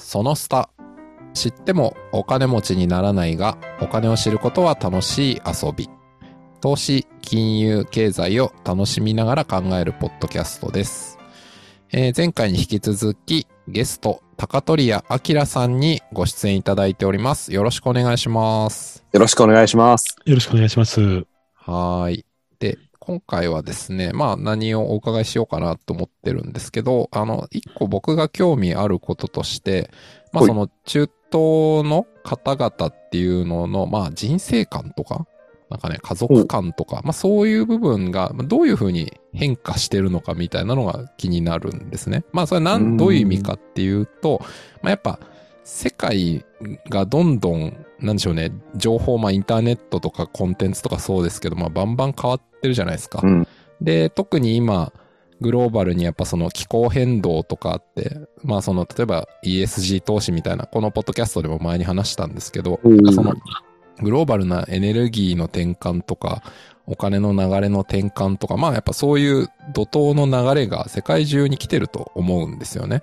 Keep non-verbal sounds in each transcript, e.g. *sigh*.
そのスタ。知ってもお金持ちにならないが、お金を知ることは楽しい遊び。投資、金融、経済を楽しみながら考えるポッドキャストです。えー前回に引き続き、ゲスト、高取屋明さんにご出演いただいております。よろしくお願いします。よろしくお願いします。よろしくお願いします。はーい。で、今回はですね、まあ何をお伺いしようかなと思ってるんですけど、あの、一個僕が興味あることとして、まあはい。その中東の方々っていうのの、まあ人生観とか、なんかね、家族観とか、まあそういう部分がまあどういうふうに変化してるのかみたいなのが気になるんですね。まあそれなうんん、どういう意味かっていうと、まあやっぱ世界がどんどん、なんでしょうね、情報、まあインターネットとかコンテンツとかそうですけど、まあバンバン変わってるじゃないですか。うん。で、特に今、グローバルにやっぱその気候変動とかあって、まあその、例えば ESG 投資みたいな、このポッドキャストでも前に話したんですけど、うんその、グローバルなエネルギーの転換とか、お金の流れの転換とか、まあやっぱそういう怒涛の流れが世界中に来てると思うんですよね。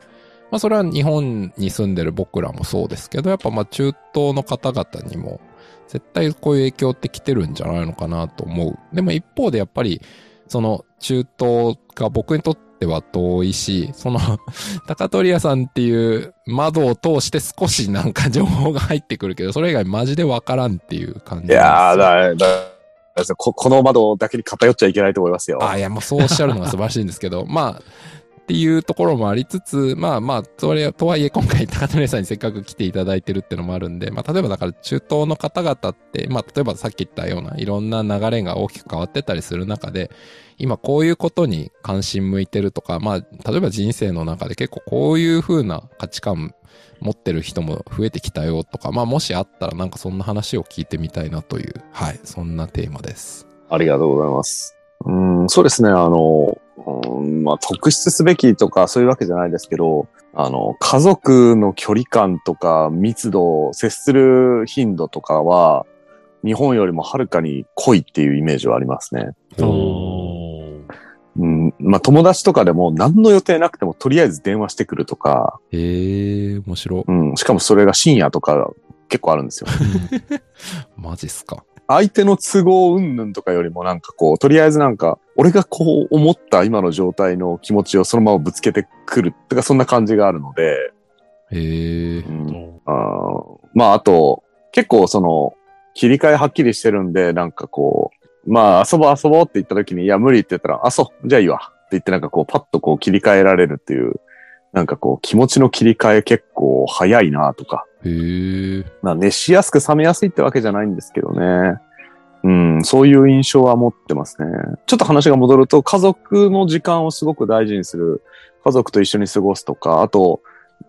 まあそれは日本に住んでる僕らもそうですけど、やっぱまあ中東の方々にも絶対こういう影響って来てるんじゃないのかなと思う。でも一方でやっぱりその中東が僕にとっては遠いし、その *laughs* 高取屋さんっていう窓を通して少しなんか情報が入ってくるけど、それ以外マジでわからんっていう感じいやーだ、だ、だここの窓だけに偏っちゃいけないと思いますよ。あ、いや、もうそうおっしゃるのが素晴らしいんですけど、*laughs* まあ、っていうところもありつつ、まあまあ、それ、とはいえ今回高取さんにせっかく来ていただいてるってのもあるんで、まあ例えばだから中東の方々って、まあ例えばさっき言ったようないろんな流れが大きく変わってたりする中で、今こういうことに関心向いてるとか、まあ例えば人生の中で結構こういう風な価値観持ってる人も増えてきたよとか、まあもしあったらなんかそんな話を聞いてみたいなという、はい、そんなテーマです。ありがとうございます。うん、そうですね、あの、うん、まあ、特筆すべきとかそういうわけじゃないですけど、あの、家族の距離感とか密度、接する頻度とかは、日本よりもはるかに濃いっていうイメージはありますね。うん、まあ、友達とかでも何の予定なくてもとりあえず電話してくるとか、へえ、面白。うん、しかもそれが深夜とか結構あるんですよ。*laughs* マジっすか。相手の都合云々とかよりもなんかこう、とりあえずなんか、俺がこう思った今の状態の気持ちをそのままぶつけてくるとか、そんな感じがあるので、へえう。ん、まああと、結構その、切り替えはっきりしてるんで、なんかこう、まあ遊ぼう遊ぼうって言った時に、いや無理って言ったら、あ、そう、じゃあいいわって言ってなんかこう、パッとこう切り替えられるっていう、なんかこう、気持ちの切り替え結構早いなとか、へえ。まあ、熱しやすく冷めやすいってわけじゃないんですけどね。うん、そういう印象は持ってますね。ちょっと話が戻ると、家族の時間をすごく大事にする。家族と一緒に過ごすとか、あと、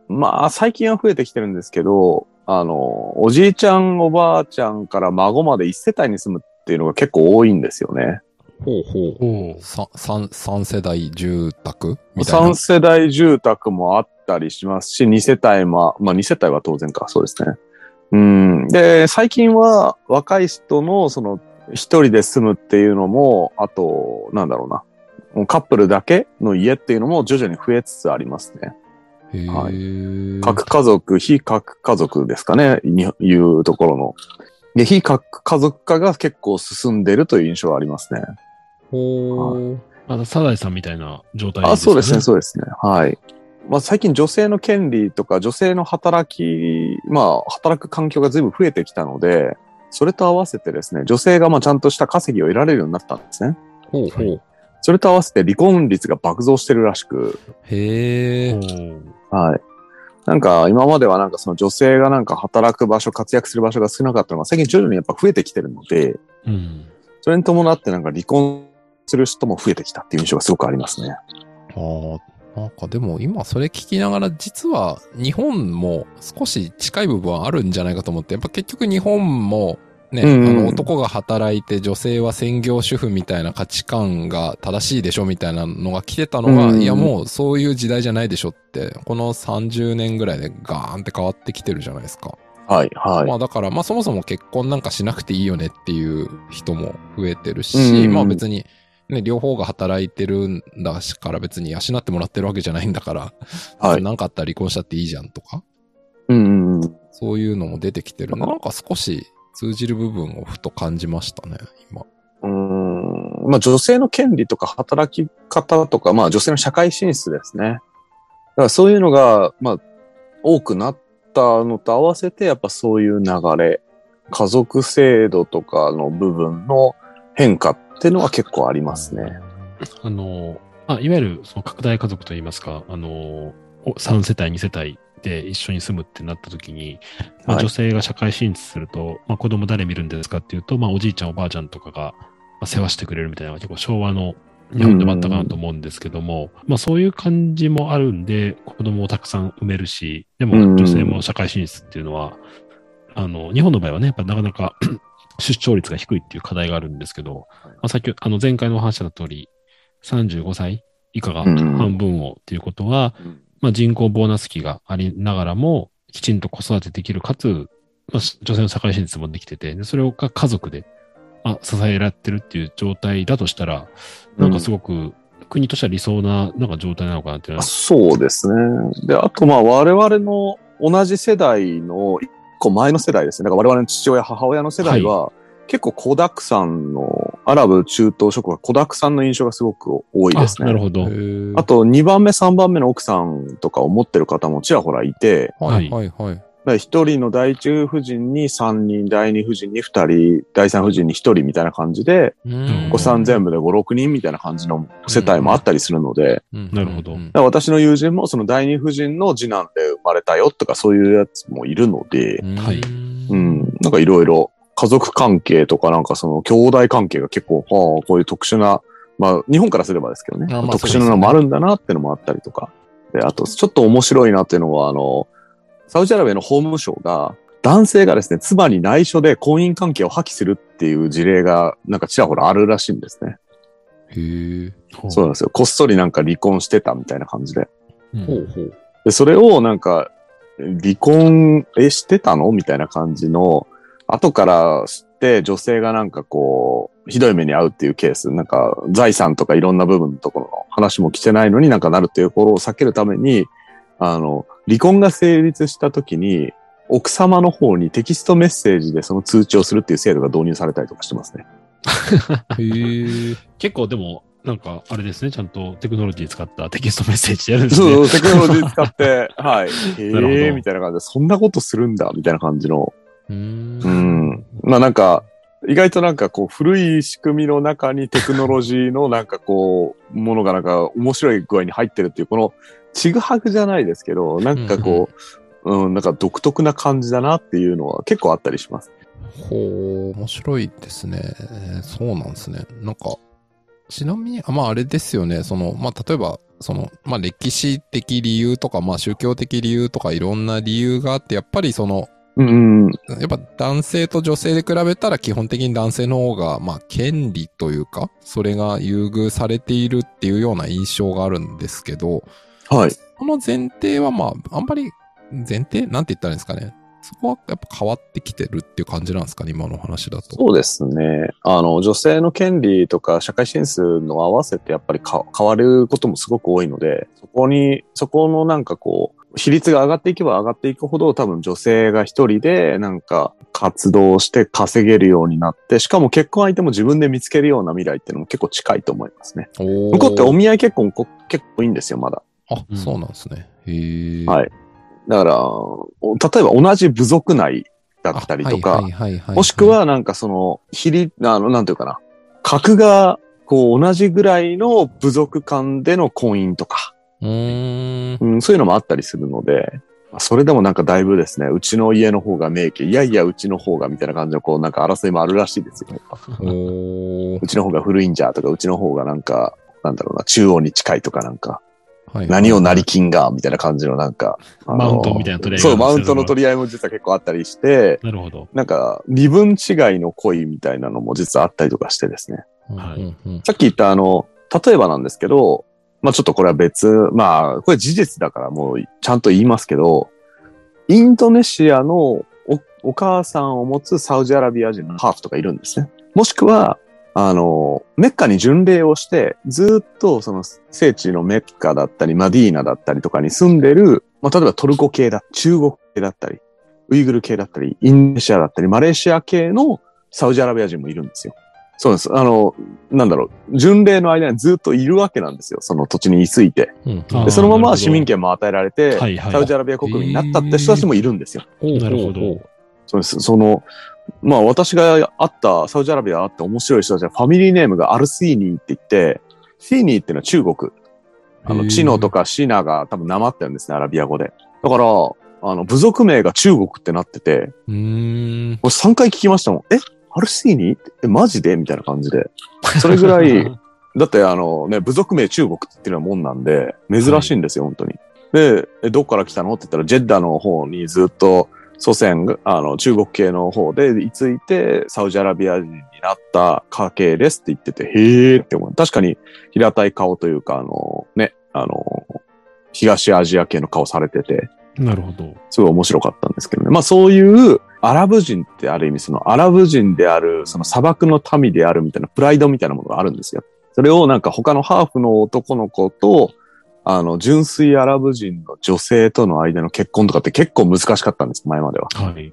まあ、最近は増えてきてるんですけど、あの、おじいちゃん、おばあちゃんから孫まで一世帯に住むっていうのが結構多いんですよね。ほうほう。三、三世代住宅？みたいな3。世代住宅もあったりしますし、2世帯も、まあ2世帯は当然か、そうですね。うん。で、最近は若い人のその一人で住むっていうのも、あと、なんだろうな。カップルだけの家っていうのも徐々に増えつつありますね。は核家族、非核家族ですかね、にいうところの。で、非核家族化が結構進んでるという印象はありますね。ほう。まだサザエさんみたいな状態ですよね。あ、そうですね、そうですね。はい。まあ、最近女性の権利とか女性の働き、まあ、働く環境が随分増えてきたので、それと合わせてですね、女性がまあちゃんとした稼ぎを得られるようになったんですね。ほうほう。それと合わせて離婚率が爆増してるらしく、へえはい。なんか今まではなんかその女性がなんか働く場所、活躍する場所が少なかったのが最近徐々にやっぱ増えてきてるので、うん。それに伴ってなんか離婚する人も増えてきたっていう印象がすごくありますね。ああ。なんかでも今それ聞きながら実は日本も少し近い部分はあるんじゃないかと思って、やっぱ結局日本もね、うんうんあの男が働いて女性は専業主婦みたいな価値観が正しいでしょみたいなのが来てたのが、うんうんいやもうそういう時代じゃないでしょって、この30年ぐらいでガーンって変わってきてるじゃないですか。はい、はい。まあだから、まあそもそも結婚なんかしなくていいよねっていう人も増えてるし、うんうんまあ別に、ね、両方が働いてるんだしから別に養ってもらってるわけじゃないんだから、はいなんかあったら離婚したっていいじゃんとか。うんうんうん。そういうのも出てきてるんで、なんか少し通じる部分をふと感じましたね、今。うーんまあ女性の権利とか働き方とか、まあ女性の社会進出ですね。だからそういうのが、まあ多くなったのと合わせて、やっぱそういう流れ、家族制度とかの部分の変化っていうのは結構ありますね。あの、あいわゆるその拡大家族といいますか、あの、お3世帯、2世帯で一緒に住むってなった時に、まあ、はい。女性が社会進出すると、まあ、子供誰見るんですかっていうと、まあ、おじいちゃん、おばあちゃんとかが、まあ、世話してくれるみたいな結構昭和の日本でもあったかなと思うんですけども、まあそういう感じもあるんで、子供をたくさん産めるし、でもうん。女性も社会進出っていうのは、あの、日本の場合はね、やっぱなかなか出生率が低いっていう課題があるんですけど、まあ、さっき、あの前回のお話した通り、35歳以下がうん。半分をっていうことは、まあ人口ボーナス期がありながらも、きちんと子育てできる、かつ、まあ、女性の社会進出もできてて、でそれをが家族で、あ、支えられてるっていう状態だとしたら、なんかすごく、国としては理想な、なんか状態なのかなっていうのは、そうですね。で、あとまあ我々の同じ世代の一個前の世代ですね。だから我々の父親、母親の世代は、結構子沢山の、アラブ中東諸国は子沢山の印象がすごく多いですね。あなるほど。あと2番目、3番目の奥さんとかを持ってる方もちらほらいて、はいはいはい。一人の第一夫人に3人、第二夫人に2人、第三夫人に1人みたいな感じで、ん。お子さん全部で5、6人みたいな感じの世帯もあったりするので、なるほど。私の友人もその第二夫人の次男で生まれたよとかそういうやつもいるので、はい。うん、なんかいろいろ家族関係とかなんかその兄弟関係が結構、はあ、こういう特殊な、まあ日本からすればですけどね、あまあ特殊なのもあるんだなってのもあったりとか。で、あとちょっと面白いなっていうのは、あの、サウジアラビアの法務省が男性がですね、妻に内緒で婚姻関係を破棄するっていう事例がなんかちらほらあるらしいんですね。へえ。そうなんですよ。こっそりなんか離婚してたみたいな感じで。うんほうほう。で、それをなんか、離婚、え、してたのみたいな感じの、後から知って女性がなんかこう、ひどい目に遭うっていうケース、なんか財産とかいろんな部分のところの話も来てないのになんかなるっていうところを避けるために、あの、離婚が成立した時に、奥様の方にテキストメッセージでその通知をするっていう制度が導入されたりとかしてますね。*laughs* 結構でも、なんか、あれですね、ちゃんとテクノロジー使ったテキストメッセージやるんですね。そう、テクノロジー使って、*laughs* はい。へえー、みたいな感じで、そんなことするんだ、みたいな感じの。うーんうん。まあなんか、意外となんかこう古い仕組みの中にテクノロジーのなんかこう、ものがなんか面白い具合に入ってるっていう、このちぐはぐじゃないですけど、なんかこう、うん、なんか独特な感じだなっていうのは結構あったりします。ほう、面白いですね。そうなんですね。なんか、ちなみに、あまああれですよね。その、まあ例えば、その、まあ歴史的理由とか、まあ宗教的理由とかいろんな理由があって、やっぱりその、うん、うん。やっぱ男性と女性で比べたら基本的に男性の方が、まあ権利というか、それが優遇されているっていうような印象があるんですけど、はい。この前提はまあ、あんまり、前提なんて言ったらいいんですかね。そこはやっぱ変わってきてるっていう感じなんですかね、今の話だと。そうですね。あの、女性の権利とか社会進出の合わせてやっぱりか変わることもすごく多いので、そこに、そこのなんかこう、比率が上がっていけば上がっていくほど多分女性が一人でなんか活動して稼げるようになって、しかも結婚相手も自分で見つけるような未来っていうのも結構近いと思いますね。向向こうってお見合い結婚こ結構いいんですよ、まだ。あ、うんそうなんですね。へえ。はいだから、お例えば同じ部族内だったりとか、もしく、は、なんかその、比率、あの、なんていうかな。格が、こう、同じぐらいの部族間での婚姻とか、うーん。うん、そういうのもあったりするので、まあそれでもなんかだいぶですね、うちの家の方が名家、いやいや、うちの方がみたいな感じの、こう、なんか争いもあるらしいですよ。*laughs* うちの方が古いんじゃとか、うちの方がなんか、なんだろうな、中央に近いとかなんか、はい何をなり金が、みたいな感じのなんか、マウントみたいな取り合いがそう、マウントの取り合いも実は結構あったりして、なるほど。なんか、二分違いの恋みたいなのも実はあったりとかしてですね。はいさっき言ったあの、例えばなんですけど、まあちょっとこれは別、まあこれ事実だからもうちゃんと言いますけど、インドネシアのおお母さんを持つサウジアラビア人のハーフとかいるんですね。もしくは、あの、メッカに巡礼をして、ずっとその聖地のメッカだったり、マディーナだったりとかに住んでる、まあ例えばトルコ系だ、中国系だったり、ウイグル系だったり、インドネシアだったり、マレーシア系のサウジアラビア人もいるんですよ。そうです。あの、なんだろう、巡礼の間にずっといるわけなんですよ。その土地に居ついて。うんで、そのまま市民権も与えられて、はいはいサウジアラビア国民になったって人たちもいるんですよ。なるほど。そうです。その、まあ私が会った、サウジアラビア会って面白い人たちはファミリーネームがアルシーニーって言って、シーニーっていうのは中国。あの、チノとかシナが多分なまってるんですね、アラビア語で。だから、あの、部族名が中国ってなってて、うーん。もう3回聞きましたもん。え？アルシーニー？ってえ、マジで？みたいな感じで。それぐらい、*laughs* だってあのね、部族名中国って言ってるようなもんなんで、珍しいんですよ、本当に。で、えどっから来たの？って言ったら、ジェッダの方にずっと祖先が、あの、中国系の方で居ついて、サウジアラビア人になった家系ですって言ってて、へーって思う。確かに平たい顔というか、あの、ね、あの、東アジア系の顔されてて、なるほど。すごい面白かったんですけどね。まあそういうアラブ人ってある意味そのアラブ人である、その砂漠の民であるみたいなプライドみたいなものがあるんですよ。それをなんか他のハーフの男の子と、あの、純粋アラブ人の女性との間の結婚とかって結構難しかったんです、前までは。はい。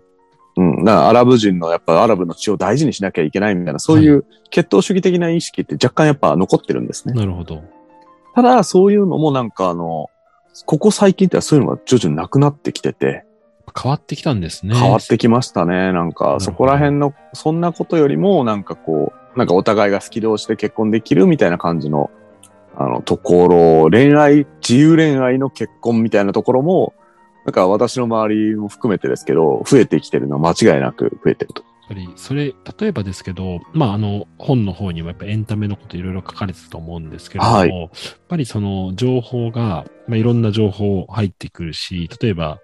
うん。だからアラブ人のやっぱアラブの血を大事にしなきゃいけないみたいな、そういう血統主義的な意識って若干やっぱ残ってるんですね。なるほど。ただ、そういうのもなんかあの、ここ最近ってそういうのが徐々になくなってきてて、変わってきたんですね。変わってきましたね。なんか、そこら辺の、そんなことよりも、なんかこう、なんかお互いが好き同士で結婚できるみたいな感じの、あの、ところ、恋愛、自由恋愛の結婚みたいなところも、なんか私の周りも含めてですけど、増えてきてるのは間違いなく増えてると。やっぱり、それ、例えばですけど、まあ、あの、本の方にもやっぱエンタメのこといろいろ書かれてたと思うんですけれども、はいやっぱりその情報が、まあ、いろんな情報入ってくるし、例えば、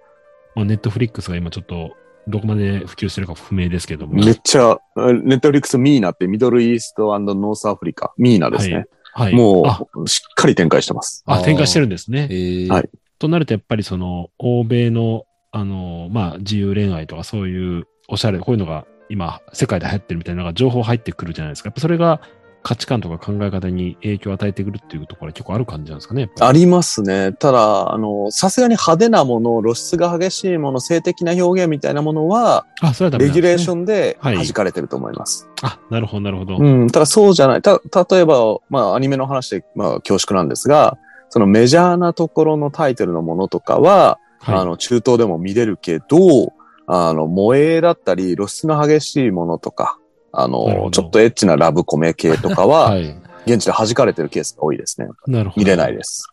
まあ、ネットフリックスが今ちょっと、どこまで普及してるか不明ですけども、めっちゃ、ネットフリックスミーナってミドルイーストノースアフリカ、ミーナですね。はい。もあ、う、しっかり展開してます。あ、展開してるんですね。えーはいとなると、やっぱりその、欧米の、あの、まあ、自由恋愛とかそういう、おしゃれ、こういうのが今、世界で流行ってるみたいなのが情報入ってくるじゃないですか。やっぱそれが価値観とか考え方に影響を与えてくるっていうところは結構ある感じなんですかね。ありますね。ただ、あの、さすがに派手なもの、露出が激しいもの、性的な表現みたいなものは、あ、それはダメレギュレーションではい弾かれてると思います。あ、なるほど、なるほど。うん、ただそうじゃない。た、例えば、まあ、アニメの話で、まあ、恐縮なんですが、そのメジャーなところのタイトルのものとかは、はい。あの、中東でも見れるけど、あの、萌えだったり、露出の激しいものとか、あの、ちょっとエッチなラブコメ系とかは、*laughs* はい。現地で弾かれてるケースが多いですね。なるほど。見れないです。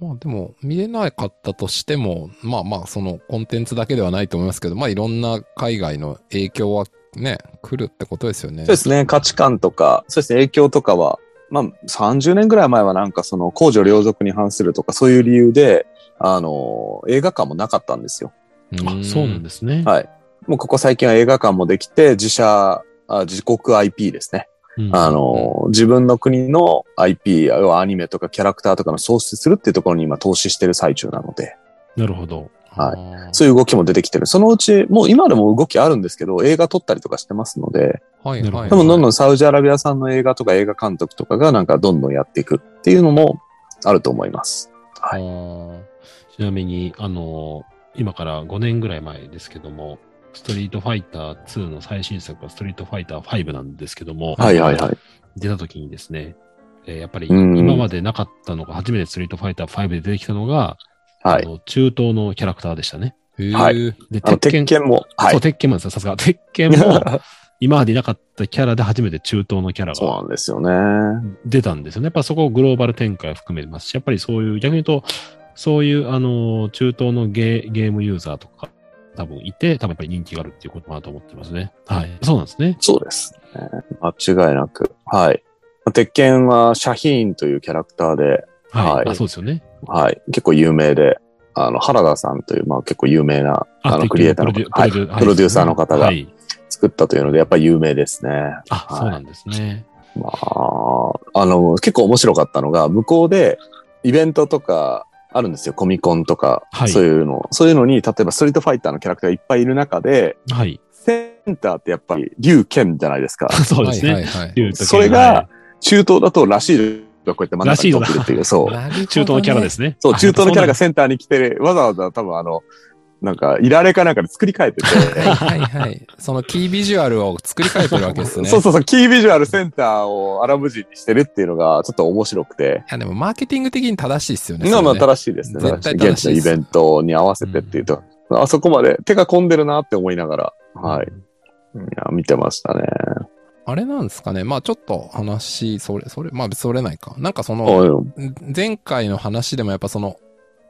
まあでも、見れなかったとしても、まあまあ、そのコンテンツだけではないと思いますけど、まあいろんな海外の影響はね、来るってことですよね。そうですね。価値観とか、そうですね。影響とかは、まあ、30年ぐらい前はなんかその、公序良俗に反するとか、そういう理由で、あの、映画館もなかったんですよ。あ、そうなんですね。はい。もうここ最近は映画館もできて、自社、あ自国 IP ですね。うんあの、自分の国の IP、アニメとかキャラクターとかの創出するっていうところに今投資してる最中なので、なるほど。はいいそういう動きも出てきてる。そのうち、もう今でも動きあるんですけど、映画撮ったりとかしてますので、はいはい。多分どんどんサウジアラビア産の映画とか映画監督とかがなんかどんどんやっていくっていうのもあると思います。ははいちなみに、あの、今から5年ぐらい前ですけども、ストリートファイター2の最新作はストリートファイター5なんですけども、はいはいはい。出た時にですね、えーやっぱりうん今までなかったのが、初めてストリートファイター5で出てきたのが、はい。あの中東のキャラクターでしたね。はいで、あの、鉄拳も、はいそう、。鉄拳もですよ、さすが。鉄拳も、*laughs* 今までいなかったキャラで初めて中東のキャラそうながんですよね。出たんですよね。やっぱそこをグローバル展開を含めますし、やっぱりそういう、逆に言うと、そういう、あの、中東のゲーゲームユーザーとか、多分いて、多分やっぱり人気があるっていうことかなと思ってますね。はい。そうなんですね。そうです、ね。間違いなく。はい。鉄拳はシャヒーンというキャラクターで、はい。はいあ、そうですよね。はい。結構有名で、あの、原田さんという、まあ結構有名な、あの、クリエイターの方、はい、プロデューサーの方がはい。作ったというので、やっぱり有名ですね。あ、はいそうなんですね。まあ、あの、結構面白かったのが、向こうでイベントとかあるんですよ。コミコンとか、はいそういうの。そういうのに、例えばストリートファイターのキャラクターがいっぱいいる中で、はい。センターってやっぱり、竜剣じゃないですか。*laughs* そうですね。はいはいはい竜と剣それがは中東だとラシードがこうやって真ん中に取ってるっていう、そう。中東のキャラですね。そう、あ中東のキャラがセンターに来て、わざわざ多分あの、なんか、いられかなんかで作り変えてて。はいはいはい。そのキービジュアルを作り変えてるわけですね。*laughs* そうそうそう、キービジュアルセンターをアラブ人にしてるっていうのがちょっと面白くて。いやでもマーケティング的に正しいですよね。まあまあ正しいですね。絶対現地のイベントに合わせてっていうと、あそこまで手が込んでるなって思いながら、はい。いや、見てましたね。あれなんですかね。まあちょっと話、それ、それ、まあ別にそれないか。なんかその、前回の話でもやっぱその、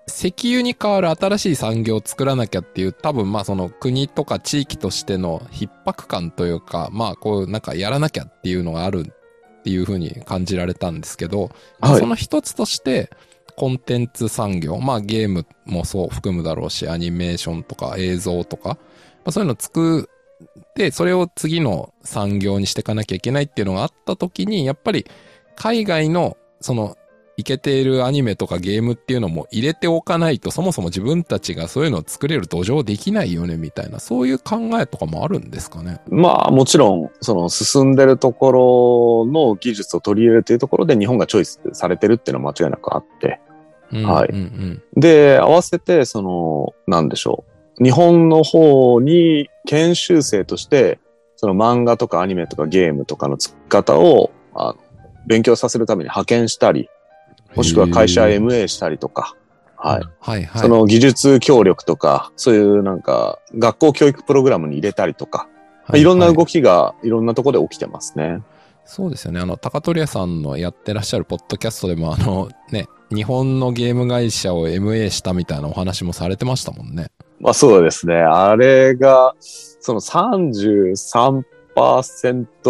石油に代わる新しい産業を作らなきゃっていう、多分まあその国とか地域としての逼迫感というか、まあこうなんかやらなきゃっていうのがあるっていう風に感じられたんですけど、はい。その一つとして、コンテンツ産業、まあゲームもそう含むだろうし、アニメーションとか映像とか、まあそういうの作って、それを次の産業にしていかなきゃいけないっていうのがあった時に、やっぱり海外のそのいけているアニメとかゲームっていうのも入れておかないと、そもそも自分たちがそういうのを作れる土壌できないよね、みたいな、そういう考えとかもあるんですかね？まあもちろん、その進んでるところの技術を取り入れるというところで日本がチョイスされてるっていうのは間違いなくあって。うんはいうんうん。で、合わせて、その、なんでしょう。日本の方に研修生として、その漫画とかアニメとかゲームとかの作り方を、あの勉強させるために派遣したり、もしくは会社 MA したりとか、はい。はいはい。その技術協力とか、そういうなんか、学校教育プログラムに入れたりとか、いろんな動き。きがいろんなところで起きてますね。そうですよね。あの、高取屋さんのやってらっしゃるポッドキャストでも、あの、ね、日本のゲーム会社を MA したみたいなお話もされてましたもんね。まあそうですね。あれが、その33%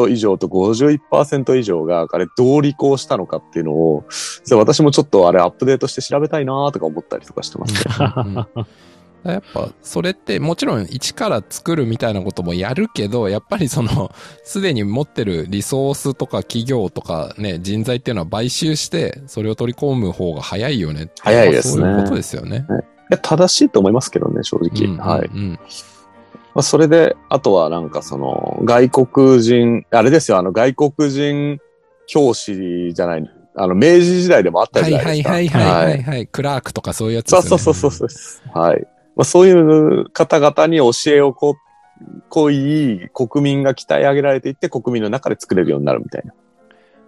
以上と51%以上が、あれどう履行したのかっていうのを、私もちょっとあれアップデートして調べたいなとか思ったりとかしてますね。*laughs* うんうんやっぱ、それって、もちろん一から作るみたいなこともやるけど、やっぱりその、すでに持ってるリソースとか企業とかね、人材っていうのは買収して、それを取り込む方が早いよね。早いですねまあそういうことですよね。正しいと思いますけどね、正直。うんうんうんはい。まあ、それで、あとはなんかその、外国人、あれですよ、あの、外国人教師じゃない、あの、明治時代でもあったはいじゃないはいですか。はいはいはいはい。クラークとかそういうやつですよね。そうそうそうそうそう。はい。まあ、そういう方々に教えをこう、濃い国民が鍛え上げられていって国民の中で作れるようになるみたいな。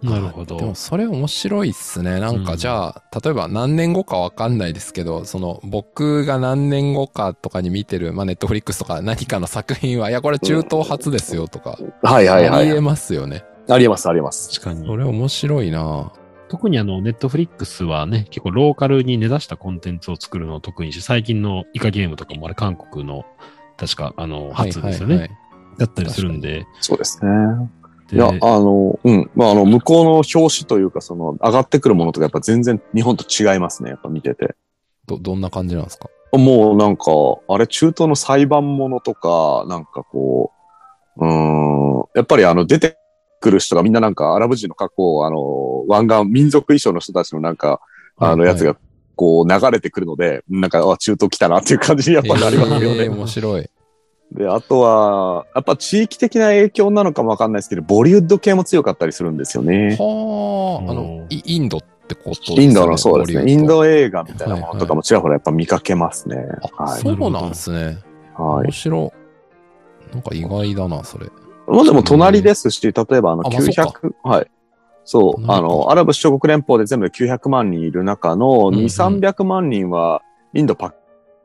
なるほど。でもそれ面白いっすね。なんうんかじゃあ、例えば何年後かわかんないですけど、その僕が何年後かとかに見てる、まあネットフリックスとか何かの作品は、いやこれ中東初ですよとか、はいはいはい。ありえますよね。ありえますありえます。確かにそ。れ面白いな特にあの、ネットフリックスはね、結構ローカルに根ざしたコンテンツを作るのを得意にし、最近のイカゲームとかもあれ韓国の、確か、あの、初ですよね。はいはいはいだったりするんで。そうですね。いでや、あの、うん。まあ、あの、向こうの表紙というか、その、上がってくるものとかやっぱ全然日本と違いますね。やっぱ見てて。ど、どんな感じなんですか？もうなんか、あれ中東の裁判ものとか、なんかこう、うーん、やっぱりあの出てくる人がみんななんかアラブ人の格好をあの、湾岸民族衣装の人たちのなんか、あのはいやつがこう流れてくるので、なんか、あ、中東来たなっていう感じにやっぱなりますよね。えー面白い。で、あとは、やっぱ地域的な影響なのかもわかんないですけど、ボリウッド系も強かったりするんですよね。はあ、あうのん、イインドってことですね。インドのそうですね。インボド映画みたいなものとかもちらほらやっぱ見かけますね。リウッドあ、はい。そうなんですね。はい面。白い。なんか意外だな、それ。まあでも隣ですし、例えばあのあまあ900、はい。そう、あの、アラブ首長国連邦で全部で900万人いる中のうんうん2、300万人はインド、パキ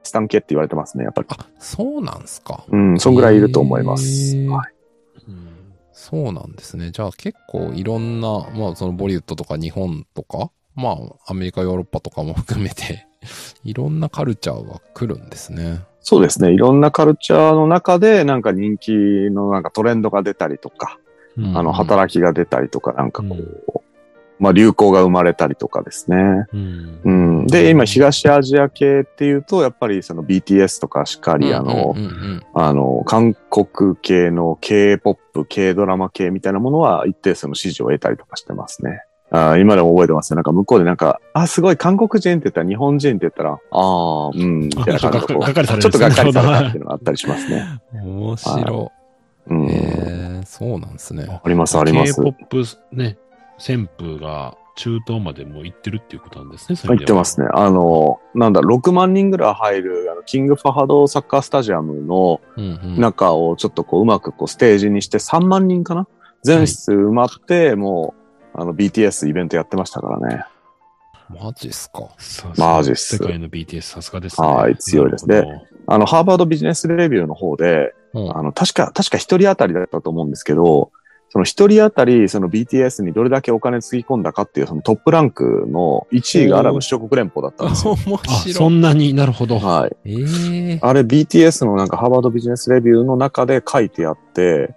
スタン系って言われてますね、やっぱり。あ、そうなんすか。うん、そんぐらいいると思います。はいうんそうなんですね。じゃあ結構いろんな、まあそのボリウッドとか日本とか、まあアメリカ、ヨーロッパとかも含めて、*laughs* いろんなカルチャーが来るんですね。そうですね。いろんなカルチャーの中でなんか人気のなんかトレンドが出たりとか、うんあの、働きが出たりとか、なんかこう、うんまあ流行が生まれたりとかですね。うんうん。で、今東アジア系っていうと、やっぱりその BTS とかしっかり、あの、あの、韓国系の K-POP、K ドラマ系みたいなものは一定数の支持を得たりとかしてますね。あー今でも覚えてますよ。なんか向こうでなんか、あ、すごい韓国人って言ったら日本人って言ったら、ああ、うん、みたいな感じでちょっとがっかりされたっていうのがあったりしますね。面白うん。え、そうなんですね。あります、あります。K-POP ね、旋風が中東までもう行ってるっていうことなんですね。入ってますね。ね。あの、なんだ、6万人ぐらい入る、あの、キングファハドサッカースタジアムの。中をちょっとこう、うまくこう、ステージにして3万人かな？全室埋まって、もう、あの、BTS イベントやってましたからね。マジっすか？さマジっす世界の BTS さすがですね。はい強いですねなるほどあの、ハーバードビジネスレビューの方で、うんあの、確か、確か一人当たりだったと思うんですけど、その一人当たり、その BTS にどれだけお金つぎ込んだかっていう、そのトップランクの1位がアラブ首長国連邦だったんですよ。*laughs* 面あ、白い。そんなに？なるほど。はい。ええあれ BTS のなんかハーバードビジネスレビューの中で書いてあって、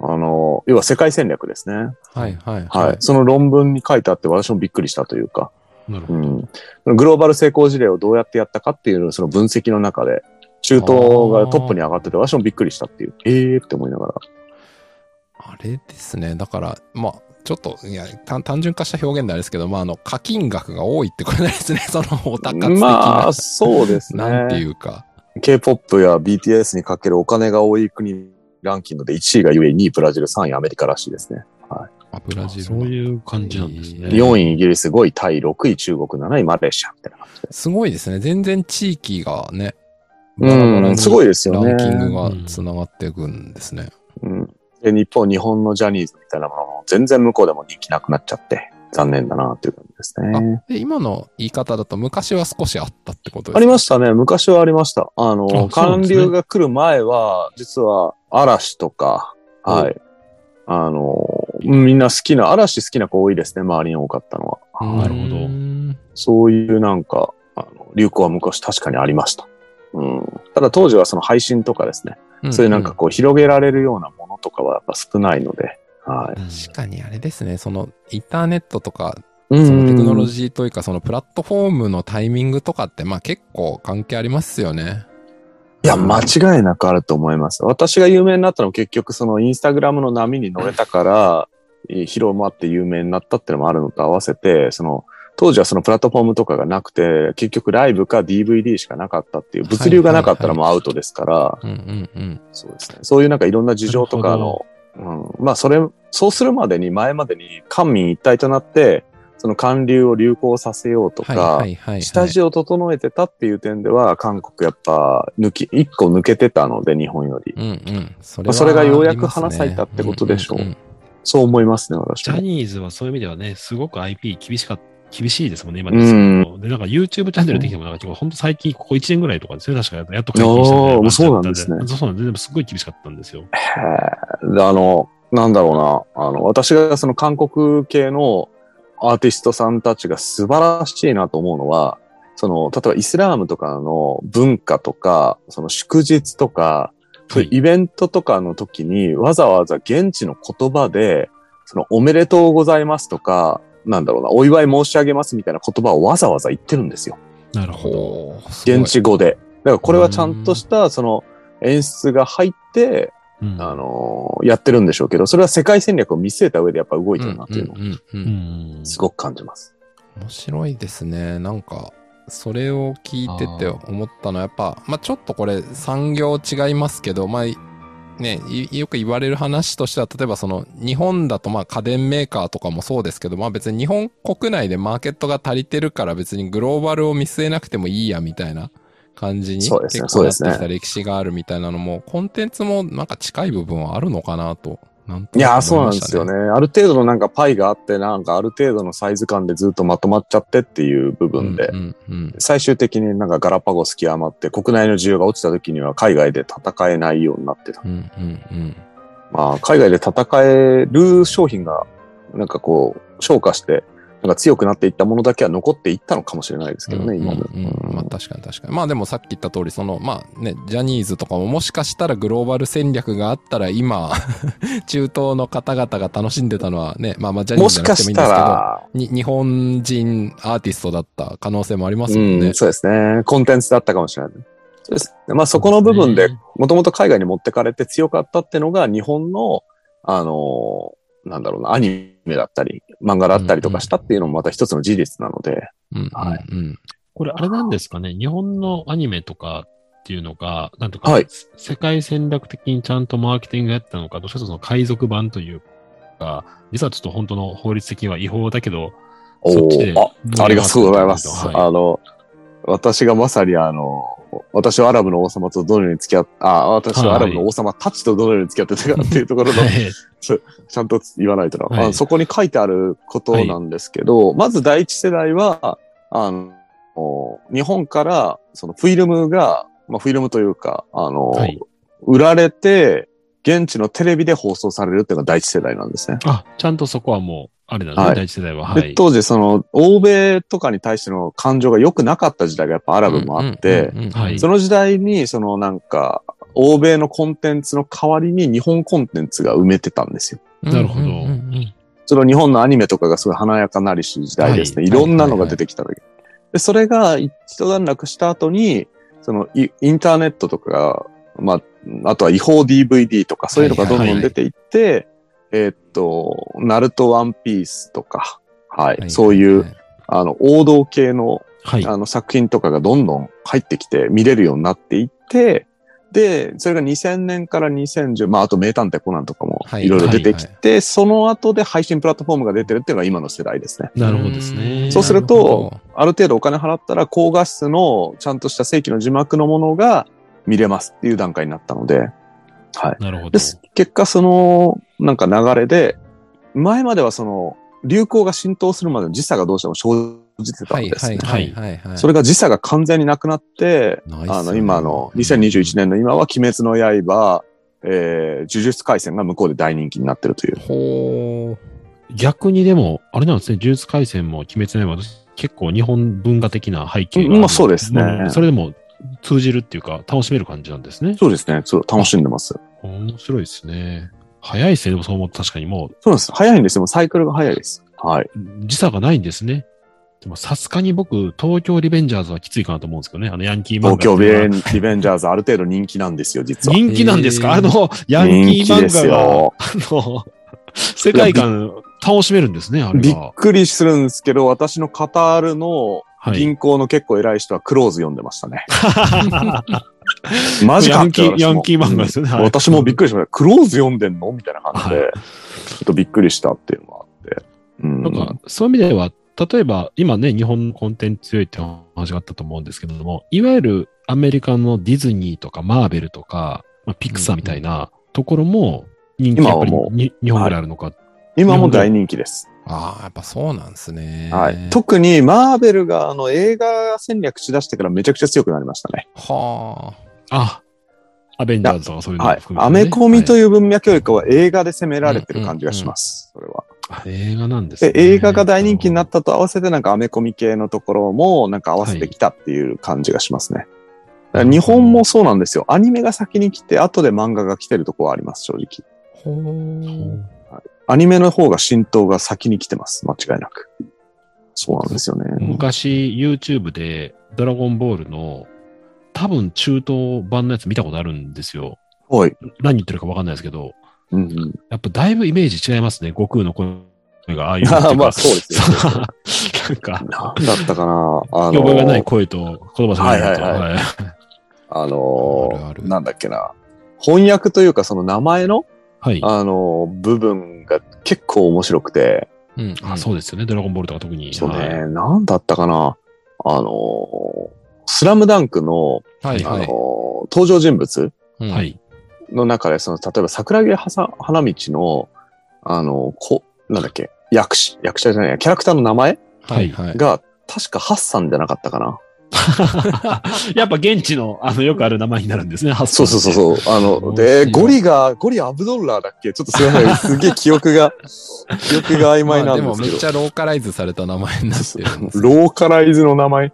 あの、要は世界戦略ですね。はいはいはい。その論文に書いてあって私もびっくりしたというか、なるほど。うん。グローバル成功事例をどうやってやったかっていうのをその分析の中で、中東がトップに上がってて私もびっくりしたっていう、えーって思いながら。あれですね。だから、まあ、ちょっと、いや、単単純化した表現であれですけど、まあ、あの、課金額が多いってことですね。*laughs* その、オタ活的な。まあ、そうですね。なんていうか。K-POP や BTS にかけるお金が多い国ランキングで1位が UAE、2位ブラジル、3位アメリカらしいですね。あ、ブラジルそうのいう感じなんですね。4位イギリス、5位タイ、6位中国、7位マレーシアみたいな感じです。すごいですね。全然地域がね、うんバラバラにすごいですよねランキングが繋がっていくんですね。うん。で、日本、日本のジャニーズみたいなものも全然向こうでも人気なくなっちゃって、残念だなっていう感じですね。で、今の言い方だと昔は少しあったってことですか？ありましたね。昔はありました。あの、韓流が来る前は、実は嵐とか、はい。あの、みんな好きな、嵐好きな子多いですね。周りに多かったのは。なるほどうんそういうなんか、あの流行は昔確かにありました。うん。ただ当時はその配信とかですね、そういうなんかこう広げられるようなものとかはやっぱ少ないので、はい。確かにあれですね、そのインターネットとか、そそのテクノロジーというか、そのプラットフォームのタイミングとかって、まあ結構関係ありますよね。いや、間違いなくあると思います。私が有名になったのは結局そのインスタグラムの波に乗れたから、えー広まって有名になったっていうのもあるのと合わせて、その、当時はそのプラットフォームとかがなくて、結局ライブか DVD しかなかったっていう、物流がなかったらもうアウトですから、うんうんうん。そうですね。そういうなんかいろんな事情とかの、うん、まあそれ、そうするまでに前までに官民一体となって、その韓流を流行させようとか。下地を整えてたっていう点では、韓国やっぱ抜き、一個抜けてたので、日本より。うんうん。それがようやく花咲いたってことでしょうそう思いますね、私も。ジャニーズはそういう意味ではね、すごく IP 厳しか厳しいですもんね、今でうん。で、なんか YouTube チャンネルできても、なんか本当最近、ここ1年ぐらいとかですね、確かやっと解禁したみたいあー感じだったそうなんで。すねそうなんです。でもすごい厳しかったんですよ。へー。であの、なんだろうな、あの、私がその韓国系のアーティストさんたちが素晴らしいなと思うのは、その、例えばイスラームとかの文化とか、その祝日とか、そうい。うイベントとかの時に、わざわざ現地の言葉で、その、おめでとうございますとか、なんだろうな、お祝い申し上げますみたいな言葉をわざわざ言ってるんですよ。なるほど。現地語で。だからこれはちゃんとした、その、演出が入って、うんあのーやってるんでしょうけど、それは世界戦略を見据えた上でやっぱ動いてるなっていうのを。すごく感じます。面白いですね。なんか、それを聞いてて思ったのは、やっぱ、まあちょっとこれ産業違いますけど、まあ、ね、いよく言われる話としては、例えばその、日本だとまあ家電メーカーとかもそうですけど、まあ別に日本国内でマーケットが足りてるから別にグローバルを見据えなくてもいいやみたいな感じに結構なってきた歴史があるみたいなのも、コンテンツもなんか近い部分はあるのかなと。なんといやそうないんですよね。ある程度のなんかパイがあって、なんかある程度のサイズ感でずっとまとまっちゃってっていう部分で、うんうんうん最終的になんかガラパゴス極まって、国内の需要が落ちた時には海外で戦えないようになってた。うんうんうんまあ、海外で戦える商品が、なんかこう、昇華して、なんか強くなっていったものだけは残っていったのかもしれないですけどね、今も。うんうんうんまあうん確かに確かに。まあでもさっき言った通り、その、まあね、ジャニーズとかももしかしたらグローバル戦略があったら今、*laughs* 中東の方々が楽しんでたのはね、まあまあジャニーもズじゃなくてもいいしかしたんですけど、日本人アーティストだった可能性もありますもんねうん、。そうですね。コンテンツだったかもしれない。そうです。まあそこの部分でもともと海外に持ってかれて強かったっていうのが、日本の、あのーなんだろうな、アニメだったり、漫画だったりとかしたっていうのもまた一つの事実なので、うんはい。これ、あれなんですかね、日本のアニメとかっていうのが、なんとか、はい。世界戦略的にちゃんとマーケティングやったのか、どうとその海賊版というか、実はちょっと本当の法律的には違法だけど、おそっちでーあ、ありがとうございます。はい。あの、私がまさにあの、私はアラブの王様とどのように付き合っあ、私はアラブの王様たちとどのように付き合ってたかっていうところの、*laughs* はい。ちゃんと言わないとな、はい。あのそこに書いてあることなんですけど、まず第一世代は、あの、日本からそのフィルムが、まあフィルムというか、あの、はい。売られて、現地のテレビで放送されるっていうのが第一世代なんですね。あ、ちゃんとそこはもう、あれなんですね、はい第一世代は。はで、い。当時その、欧米とかに対しての感情が良くなかった時代がやっぱアラブもあって、その時代に、そのなんか、欧米のコンテンツの代わりに日本コンテンツが埋めてたんですよ。なるほどその日本のアニメとかがすごい華やかなりし時代ですね。はいいろんなのが出てきた時。で、それが一段落した後に、そのイインターネットとかが、まあ、あとは違法 DVD とかそういうのがどんどん出ていって、えーっと、ナルトワンピースとか、はい、はいそういう、はいあの、王道系のはい。あの作品とかがどんどん入ってきて見れるようになっていって、で、それが2000年から2010、まああと名探偵コナンとかもはいいろいろ出てきて、その後で配信プラットフォームが出てるっていうのが今の世代ですね。なるほどですね。そうするとなほある程度お金払ったら高画質のちゃんとした正規の字幕のものが見れますっていう段階になったので、はい。なるほどで。す結果その、なんか流れで、前まではその、流行が浸透するまでの時差がどうしても生じてたんですね。はいはいはいはい。それが時差が完全になくなって、ねあの、今の、2021年の今は、鬼滅の刃、えー、呪術回戦が向こうで大人気になってるという。ほ逆にでも、あれなんですね、呪術廻戦も鬼滅の刃も結構日本文化的な背景が。まあそうですねもそれでも通じるっていうか、楽しめる感じなんですね。そうですね。そう、楽しんでます。面白いですね。早いですね、でもそう思うと確かにもそうなんです。早いんですよ。もうサイクルが早いです。はい。う、時差がないんですね。でもさすがに僕、東京リベンジャーズはきついかなと思うんですけどね。あのヤンキー漫画東京リベンジャーズある程度人気なんですよ、実は。人気なんですか、あの、ヤンキ人ー漫画が、あよ。の、世界観楽しめるんですね、あれびっは。くりするんですけど、私のカタールのはい。銀行の結構偉い人はクローズ読んでましたね。*laughs* *laughs* マジかヤンキー、ヤンキー漫画ですよね。はい私もびっくりしました。クローズ読んでんのみたいな感じで、はちょっとびっくりしたっていうのがあって。うん。なんか、そういう意味では、例えば、今ね、日本のコンテンツ強いって話があったと思うんですけれども、いわゆるアメリカのディズニーとかマーベルとか、まあ、ピクサーみたいなところも人気やっぱり日本ぐらいあるのか。今も大人気です。ああ、やっぱそうなんですね。はい。特にマーベルがあの映画戦略しだしてからめちゃくちゃ強くなりましたね。はあ、アベンジャーズとかそういうのはいアね。メコミという文脈よりかは映画で攻められてる感じがします。それは。あ映画なんですね。で、映画が大人気になったと合わせてなんかアメコミ系のところもなんか合わせてきたっていう感じがしますね。だから日本もそうなんですよ。アニメが先に来て、後で漫画が来てるところはあります、正直。あ。ほう。アニメの方が浸透が先に来てます、間違いなく。そうなんですよね。昔 YouTube でドラゴンボールの多分中東版のやつ見たことあるんですよ。はい。何言ってるかわかんないですけど、うんうん。やっぱだいぶイメージ違いますね。悟空の声がああいう。*laughs* まあそうですよ *laughs* なんか、なんだったかなあ見覚えがないの、声と言葉されると。はいはいはいはいあのあるあるなんだっけな。翻訳というかその名前の、はい。あの、部分が結構面白くて、うん。あそうですよね。ドラゴンボールとか特に。そうね、はいなんだったかなあの、スラムダンクの、あの、はいはい。登場人物。の中で、その、例えば桜木花花道の、あの、こ、なんだっけ、役者、役者じゃないや、キャラクターの名前はいはい。が、確かハッサンじゃなかったかな。*laughs* やっぱ現地の、あの、よくある名前になるんですね。そうそうそうそう。あの、面で、ゴリが、ゴリアブドッラーだっけ？ちょっとすいません。すげえ記憶が、*laughs* 記憶が曖昧なんですけど。めっちゃローカライズされた名前になってるんですよ。ローカライズの名前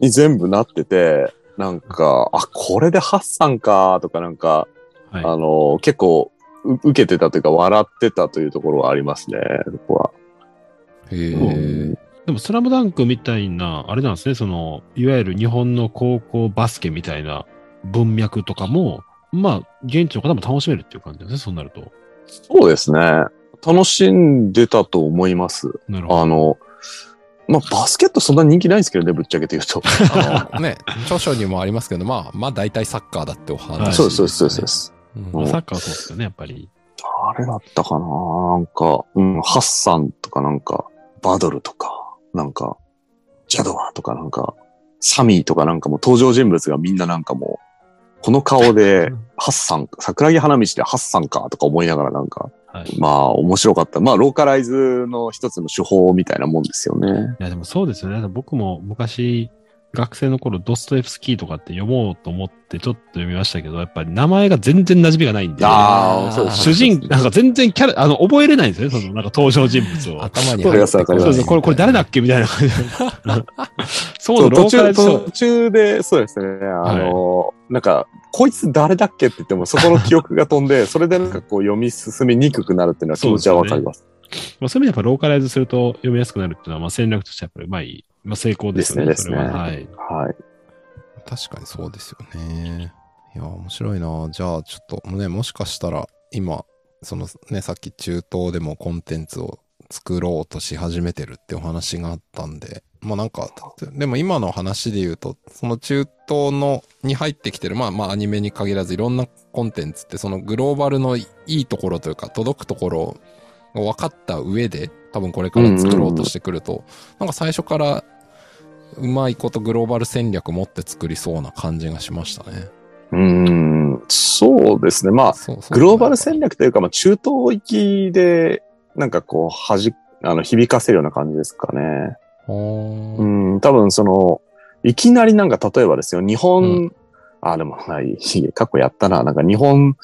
に全部なってて、なんか、あ、これでハッサンか、とかなんか、はいあの、結構、う受けてたというか、笑ってたというところはありますね、そこは。へうえ。んでも、スラムダンクみたいな、あれなんですね、その、いわゆる日本の高校バスケみたいな文脈とかも、まあ、現地の方も楽しめるっていう感じですね、そうなると。そうですね。楽しんでたと思います。なるほど。あの、まあ、バスケットそんな人気ないんですけどね、ぶっちゃけて言うと。ね、著書にもありますけど、まあ、まあ大体サッカーだってお話、はいそうです、そうです、そうですサッカーはそうですよね、やっぱり。あれだったかな？なんか、うん、ハッサンとかなんか、バドルとか、なんか、ジャドワとかなんか、サミーとかなんかもう登場人物がみんななんかもう、この顔で、ハッサン、桜木花道でハッサンかとか思いながらなんか、はい。まあ面白かった。まあローカライズの一つの手法みたいなもんですよね。いや、でもそうですよね。僕も昔、学生の頃、ドストエフスキーとかって読もうと思ってちょっと読みましたけど、やっぱり名前が全然馴染みがないんで、ああ、そうです主人、なんか全然キャラ、あの、覚えれないんですよね、その、なんか登場人物を。頭にわかります入ってこないわかりますそうそう、これ、これ誰だっけみたいな感じで。そう途中、途中で、そうですね。あの、なんか、こいつ誰だっけって言っても、そこの記憶が飛んで、それでなんかこう読み進みにくくなるっていうのは気持ちはわかります。まあ、そういう意味でやっぱローカライズすると読みやすくなるっていうのは、まあ戦略としてやっぱりうまい、まあ成功ですよね。ですねそれは。ですはい。はい。確かにそうですよね。いや、面白いな。じゃあ、ちょっとね、もしかしたら、今、そのね、さっき中東でもコンテンツを作ろうとし始めてるってお話があったんで、まあなんか、でも今の話で言うと、その中東の、に入ってきてる、まあまあアニメに限らずいろんなコンテンツって、そのグローバルのいいところというか、届くところを分かった上で、多分これから作ろうとしてくると、なんか最初からうまいことグローバル戦略持って作りそうな感じがしましたね。うーん、そうですね。まあ、そうそうグローバル戦略というか、まあ、中東域で、なんかこう、はじ、あの、響かせるような感じですかね。うん、多分その、いきなりなんか例えばですよ、日本、うあ、でもない、過去やったな、なんか日本、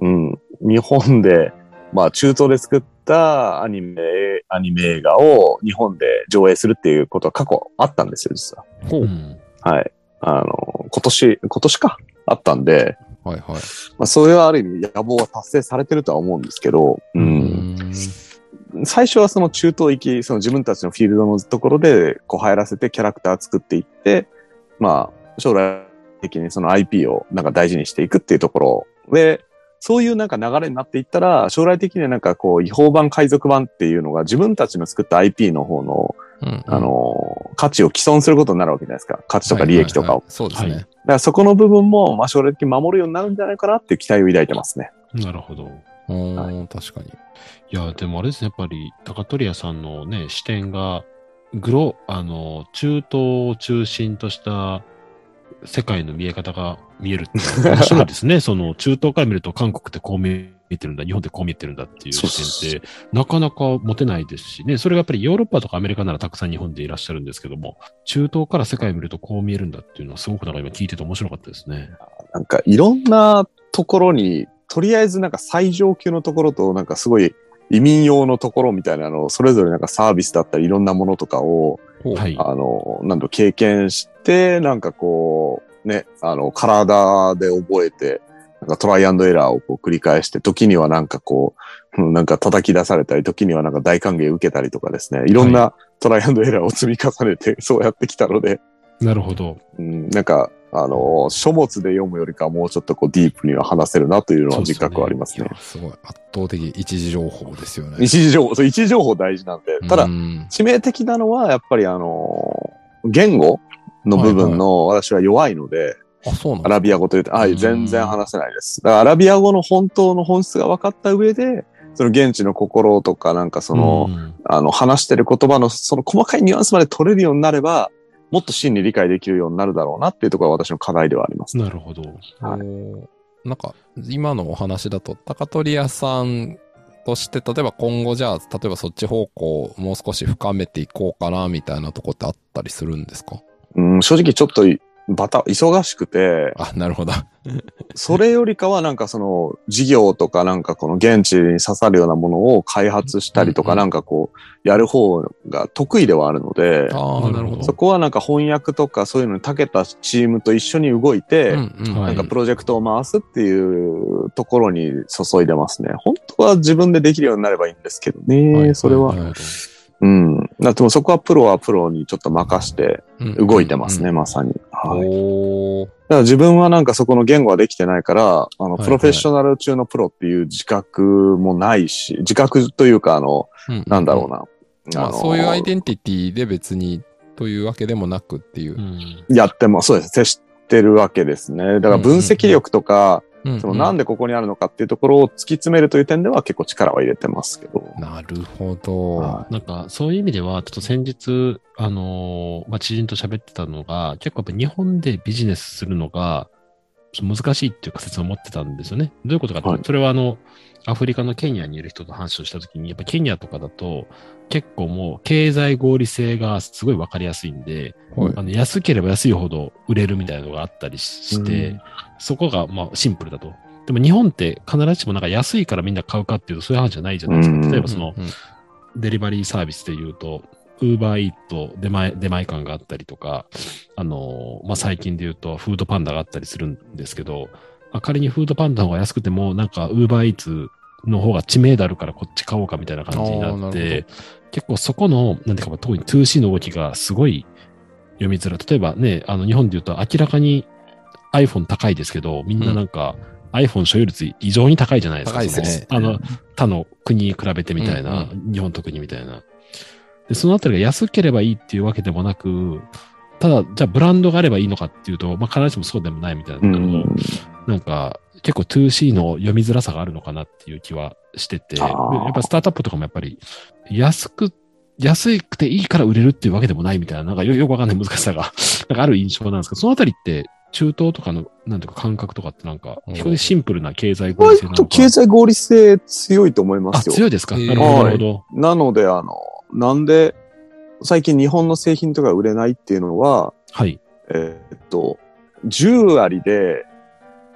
うん、日本で、まあ中東で作ったアニメ、アニメ映画を日本で上映するっていうことは過去あったんですよ、実は。はい。あの、今年、今年か、あったんで、はいはい。まあそれはある意味野望は達成されてるとは思うんですけど、う。うん最初はその中東行き、その自分たちのフィールドのところでこう入らせてキャラクター作っていって、まあ将来的にその IP をなんか大事にしていくっていうところで、そういうなんか流れになっていったら、将来的にはなんかこう違法版海賊版っていうのが自分たちの作った IP の方の、うんあの、価値を既存することになるわけじゃないですか。価値とか利益とかを。はいはいはいそうですね。はいだからそこの部分も、まあ将来的に守るようになるんじゃないかなっていう期待を抱いてますね。なるほど。うーん、確かに。いや、でもあれですね、やっぱり、高取屋さんのね、視点が、グロ、あの、中東を中心とした世界の見え方が見えるって面白いですね。*laughs* その、中東から見ると韓国ってこう見えてるんだ、日本ってこう見えてるんだっていう視点って、なかなか持てないですしね、それがやっぱりヨーロッパとかアメリカならたくさん日本でいらっしゃるんですけども、中東から世界を見るとこう見えるんだっていうのはすごくなんか今聞いてて面白かったですね。なんかいろんなところに、とりあえずなんか最上級のところと、なんかすごい移民用のところみたいなのを、それぞれなんかサービスだったりいろんなものとかを、はい。あの、なんだろう経験して、なんかこう、ね、あの、体で覚えて、なんかトライアンドエラーをこう繰り返して、時にはなんかこう、うんなんか叩き出されたり、時にはなんか大歓迎受けたりとかですね、いろんなトライアンドエラーを積み重ねて、そうやってきたので、なるほど。うん、なんか、あの、書物で読むよりかはもうちょっとこうディープには話せるなというのは自覚はありますね。いや、すごい。圧倒的一時情報ですよね。一時情報、そう一時情報大事なんで、ただう、ん致命的なのはやっぱりあの、言語の部分の私は弱いので、あ、そうなんアラビア語というと、はい、うん全然話せないです。だからアラビア語の本当の本質が分かった上で、その現地の心とかなんかその、うんあの、話してる言葉のその細かいニュアンスまで取れるようになれば、もっと真に理解できるようになるだろうなっていうところが私の課題ではあります。なるほど。はいなんか、今のお話だと、高取屋さんとして、例えば今後じゃあ、例えばそっち方向をもう少し深めていこうかな、みたいなとこってあったりするんですか？うん、正直ちょっとバタ、忙しくて、あ、なるほど。それよりかはなんかその事業とかなんかこの現地に刺さるようなものを開発したりとかなんかこうやる方が得意ではあるので、ああ、なるほど。そこはなんか翻訳とかそういうのに長けたチームと一緒に動いて、ないんかプロジェクトを回すっていうところに注いでますね。本当は自分でできるようになればいいんですけどね。それは。うん。だってもそこはプロはプロにちょっと任してうん動いてますね、うんまさに。はい。だから自分はなんかそこの言語ができてないから、あの、いはいプロフェッショナル中のプロっていう自覚もないし、自覚というか、あの、うんなんだろうな。まあ、のそういうアイデンティティで別にというわけでもなくっていうう。んやっても、そうです。接してるわけですね。だから分析力とか、うんそのなんでここにあるのかっていうところを突き詰めるという点では結構力は入れてますけど。なるほど。はなんか、そういう意味では、ちょっと先日、あのーまあ、知人と喋ってたのが、結構やっぱ日本でビジネスするのが、難しいっていう仮説を持ってたんですよね。どういうことかって、はいそれはあの、アフリカのケニアにいる人と話をしたときに、やっぱケニアとかだと、結構もう経済合理性がすごいわかりやすいんで、はいあの安ければ安いほど売れるみたいなのがあったりして、うんそこがまあシンプルだと。でも日本って必ずしもなんか安いからみんな買うかっていうとそういう話じゃないじゃないですか。うん例えばそのデリバリーサービスで言うと、ウーバーイート出前、出前館があったりとか、あのーまあ、最近で言うとフードパンダがあったりするんですけど、まあ仮にフードパンダの方が安くても、なんかウーバーイーツの方が知名度あるからこっち買おうかみたいな感じになって、結構そこの、なんていうか、特に 2C の動きがすごい読みづらい。例えばね、あの日本で言うと明らかに iPhone 高いですけど、みんななんか iPhone 所有率異常に高いじゃないですか。高いですねあの、他の国に比べてみたいな、うん日本と国みたいな。で、そのあたりが安ければいいっていうわけでもなく、ただ、じゃあブランドがあればいいのかっていうと、まあ必ずしもそうでもないみたいなうん。なんか、結構 2C の読みづらさがあるのかなっていう気はしてて、やっぱスタートアップとかもやっぱり、安く、安くていいから売れるっていうわけでもないみたいな、なんかよよくわかんない難しさが、*laughs* なんかある印象なんですけど、そのあたりって、中東とかの、なんていうか感覚とかってなんか、うん非常にシンプルな経済合理割性なのか。と経済合理性強いと思いまあ、すよ。強いですか、なるほど。なので、あの、なんで、最近日本の製品とか売れないっていうのは、はい。えーっと、10割で、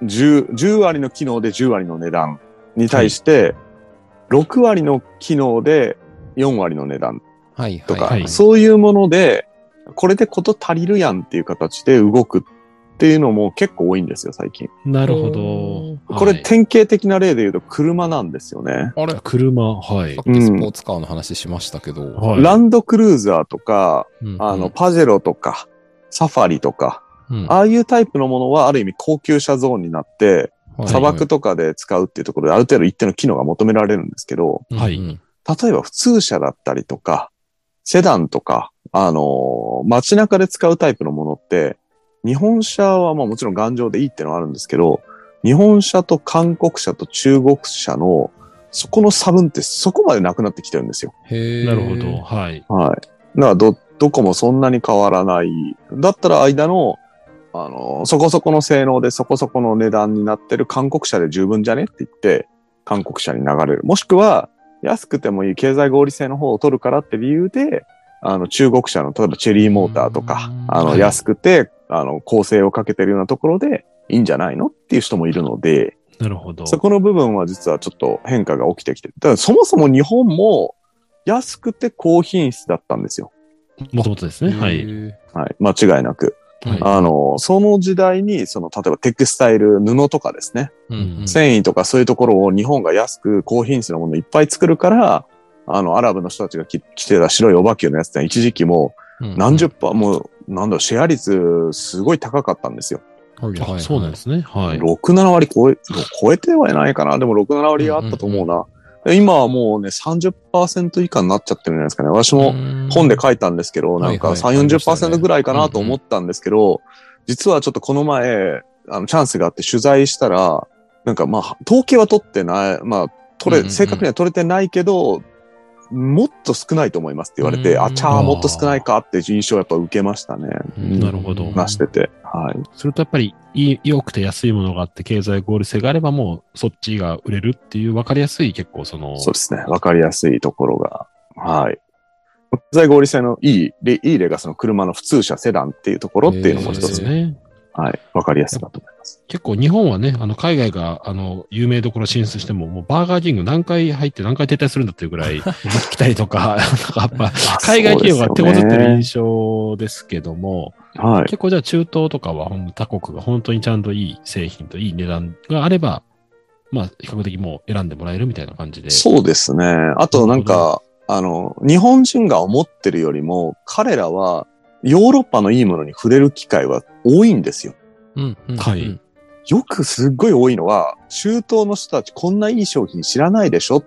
10、10割の機能で10割の値段に対して、6割の機能で4割の値段はいとか、はいそういうもので、これでこと足りるやんっていう形で動くっていうのも結構多いんですよ、最近。なるほど。これはい典型的な例で言うと車なんですよね。あれ？車、はいさっ。きスポーツカーの話しましたけど。はい。ランドクルーザーとか、うんあの、、パジェロとか、サファリとか、うんああいうタイプのものはある意味高級車ゾーンになって、はい砂漠とかで使うっていうところである程度一定の機能が求められるんですけど、はいうんうん例えば普通車だったりとか、セダンとか、あのー街中で使うタイプのものって、日本車はまあもちろん頑丈でいいってのはあるんですけど、日本車と韓国車と中国車のそこの差分ってそこまでなくなってきてるんですよ。へーなるほど。はい。はい。だからど、どこもそんなに変わらない。だったら間の、あの、そこそこの性能でそこそこの値段になってる韓国車で十分じゃねって言って、韓国車に流れる。もしくは、安くてもいい経済合理性の方を取るからって理由で、あの、中国車の、例えばチェリーモーターとかうん、あの、はい安くて、あの、構成をかけてるようなところでいいんじゃないのっていう人もいるので、なるほど。そこの部分は実はちょっと変化が起きてきてる。だからそもそも日本も安くて高品質だったんですよ。もともとですね。はい。はい。間違いなく。はいあの、その時代に、その、例えばテクスタイル、布とかですね。うんうん繊維とかそういうところを日本が安く高品質なものをいっぱい作るから、あの、アラブの人たちが着着てた白いお化けのやつって一時期もう何十パー、もう、なんだろう、シェア率すごい高かったんですよ。はいはいそうなんですね。はい。6、7割超え、超えてはいないかな。でも6、7割があったと思うな。今はもうね、30%以下になっちゃってるんじゃないですかね。私も本で書いたんですけど、なんかはいはい3、40%ぐらいかなと思ったんですけど、実はちょっとこの前、あの、チャンスがあって取材したら、なんかまあ、統計は取ってない、まあ、取れ、うんうんうん正確には取れてないけど、もっと少ないと思いますって言われて、うんあちゃーもっと少ないかって印象をやっぱ受けましたね。うんなるほど話してて。はい。それとやっぱり、いい良くて安いものがあって、経済合理性があれば、もうそっちが売れるっていう分かりやすい、結構その、そうですね。わかりやすいところが。はい。経済合理性のいい例、いい例がその車の普通車セダンっていうところっていうのも一つ、すね。はい。わかりやすいかと思います。結構日本はね、あの、海外が、あの、有名どころ進出しても、もうバーガーキング何回入って何回撤退するんだっていうぐらい来たりとか、*laughs* なんかやっぱ、海外企業が手こずってる印象ですけども、はい。結構じゃあ中東とかは他国が本当にちゃんといい製品といい値段があれば、まあ、比較的もう選んでもらえるみたいな感じで。そうですね。あとなんか、あの、日本人が思ってるよりも、彼らはヨーロッパのいいものに触れる機会は多いんですよ。うんうん。はい。うん。よくすっごい多いのは、中東の人たちこんないい商品知らないでしょ？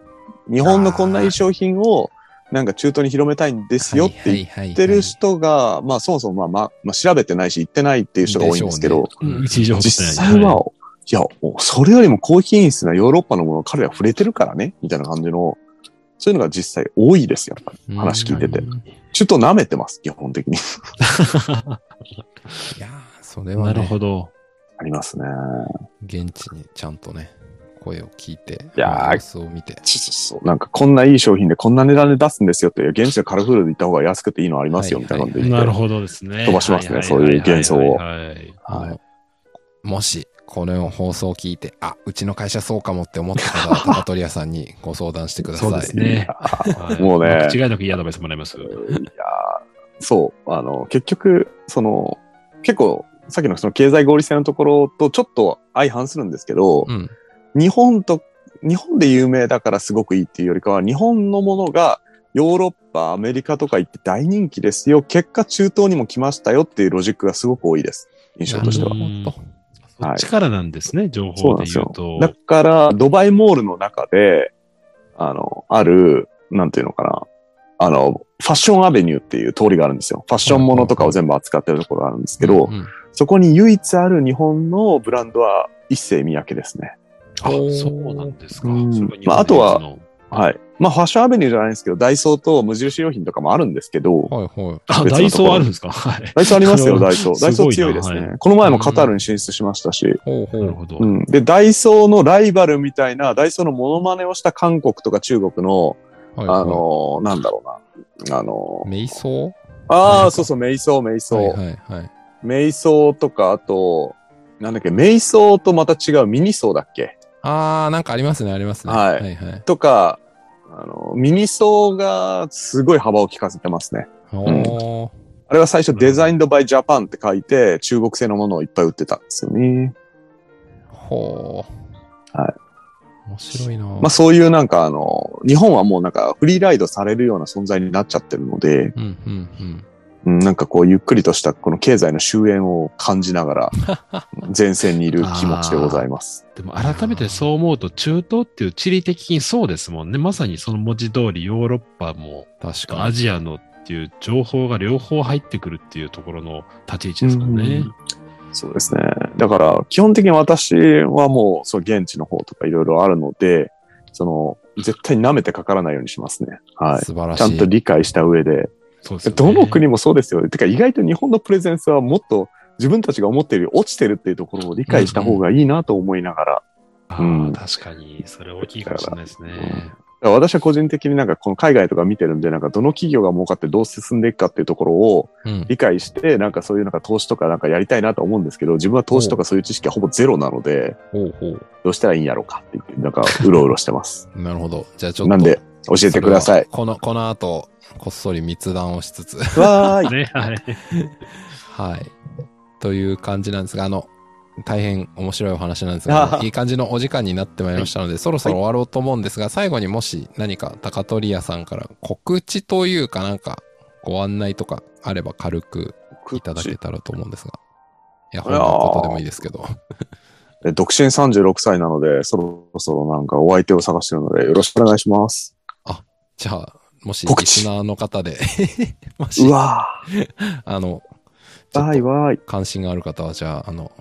日本のこんないい商品をなんか中東に広めたいんですよって言ってる人が、まあそもそもまあまあ、まあ調べてないし言ってないっていう人が多いんですけど、ねうん。実取ってない際はいや、それよりも高品質なヨーロッパのものを彼ら触れてるからね、みたいな感じの、そういうのが実際多いですよ。話聞いてて。うんちょっと舐めてます、基本的に。*laughs* いやーそれはなるね、ほど。ありますね。現地にちゃんとね、声を聞いて、いやー様子を見て。そうそうそう。なんかこんないい商品でこんな値段で出すんですよって、現地のカルフールで行った方が安くていいのありますよ、はいみたいな感じで言って。なるほどですね。飛ばしますねはいそういう幻想をはいもし、この放送を聞いて、あ、うちの会社そうかもって思った方は、高取屋さんにご相談してください。*laughs* そうですね。はいもうね間違いなくいいアドバイスもらいます。いやーそう。あの、結局、その、結構、さっきのその経済合理性のところとちょっと相反するんですけど、うん。日本と、日本で有名だからすごくいいっていうよりかは、日本のものがヨーロッパ、アメリカとか行って大人気ですよ。結果中東にも来ましたよっていうロジックがすごく多いです。印象としてはな。るほど。そっちからなんですね、情報でそうなんですよ言うと。。だから、ドバイモールの中で、あの、ある、なんていうのかな。あの、ファッションアベニューっていう通りがあるんですよ。ファッションものとかを全部扱ってるところがあるんですけど、うんそこに唯一ある日本のブランドは一世三宅ですね。あ、そうなんですか。うんまああとははい。まあ、ファッションアベニューじゃないんですけど、ダイソーと無印良品とかもあるんですけど、はいはい。あ、ダイソーあるんですか？はい。ダイソーありますよ、*laughs* ダイソー。ダイソー強いですね。はいこの前もカタールに進出しましたし、ほうほう。なるほど。うん。で、ダイソーのライバルみたいな、ダイソーのモノマネをした韓国とか中国の、はいはいあ、の、なんだろうな。あの、瞑想ああ、そうそう、瞑想、瞑想。はいはいはい。瞑想とか、あと、なんだっけ、瞑想とまた違うミニソーだっけ？あー、なんかありますね、ありますね。はいはいはい。とか、あの、ミニソーがすごい幅を利かせてますね。あれは最初デザインドバイジャパンって書いて、中国製のものをいっぱい売ってたんですよね。ほう。はい。面白いなまあそういうなんかあの、日本はもうなんかフリーライドされるような存在になっちゃってるので、うんうんうん。うん、なんかこうゆっくりとしたこの経済の終焉を感じながら、*laughs* 前線にいる気持ちでございます。でも改めてそう思うと、中東っていう地理的にそうですもんね。まさにその文字通りヨーロッパも確かに。アジアのっていう情報が両方入ってくるっていうところの立ち位置ですもんね。そうですね。だから、基本的に私はもう、そう、現地の方とかいろいろあるので、その、絶対舐めてかからないようにしますね。はい。素晴らしい。ちゃんと理解した上で。そうですよねどの国もそうですよ。てか、意外と日本のプレゼンスはもっと自分たちが思っているより落ちてるっていうところを理解した方がいいなと思いながら、あうんー確かに、それ大きいかもしれないですね。私は個人的になんかこの海外とか見てるんで、なんかどの企業が儲かってどう進んでいくかっていうところをうん。理解して、なんかそういうなんか投資とかなんかやりたいなと思うんですけど、自分は投資とかそういう知識はほぼゼロなので。どうしたらいいんやろうかって言って、なんかうろうろしてます。*laughs* なるほど。じゃあちょっと。なんで、教えてください。この、この後、こっそり密談をしつつ。わーい。ね、はい。はい。という感じなんですが、あの、大変面白いお話なんですが、いい感じのお時間になってまいりましたので、そろそろ終わろうと思うんですが、最後にもし何か高取屋さんから告知というかなんかご案内とかあれば軽くいただけたらと思うんですが。いや、本のことでもいいですけど。え独身36歳なので、そろそろなんかお相手を探してるので、よろしくお願いします。じゃあ、もしリスナーの方で、*laughs* もしう、わ *laughs* あの、ー。わーいわーい。関心がある方は、じゃあ、あの、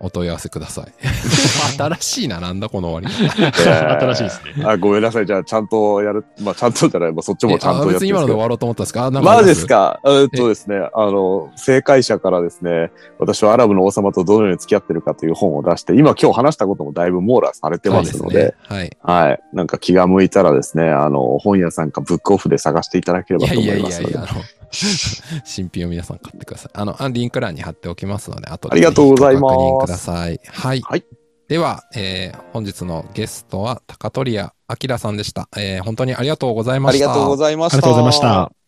お問い合わせください。*laughs* 新しいな、なんだこの終わり方。*laughs* 新しいですね。あ、ごめんなさい。じゃあ、ちゃんとやる。まあ、ちゃんとじゃない。まあ、そっちもちゃんとやってえあ別に今ので終わろうと思ったんですか？あまジですか？えっとですね、あの、正解者からですね、私はアラブの王様とどのように付き合ってるかという本を出して、今今日話したこともだいぶ網羅されてますので、そうすねはい。なんか気が向いたらですね、あの、本屋さんかブックオフで探していただければはい。といや思いますので。いやいやいや、あの、*laughs* 新品を皆さん買ってください。あの、あリンク欄に貼っておきますので、あとでありがとうございます確認ください。はい。はいでは、えー本日のゲストは高取屋明さんでした。えー本当にありがとうございました。ありがとうございました。ありがとうございました。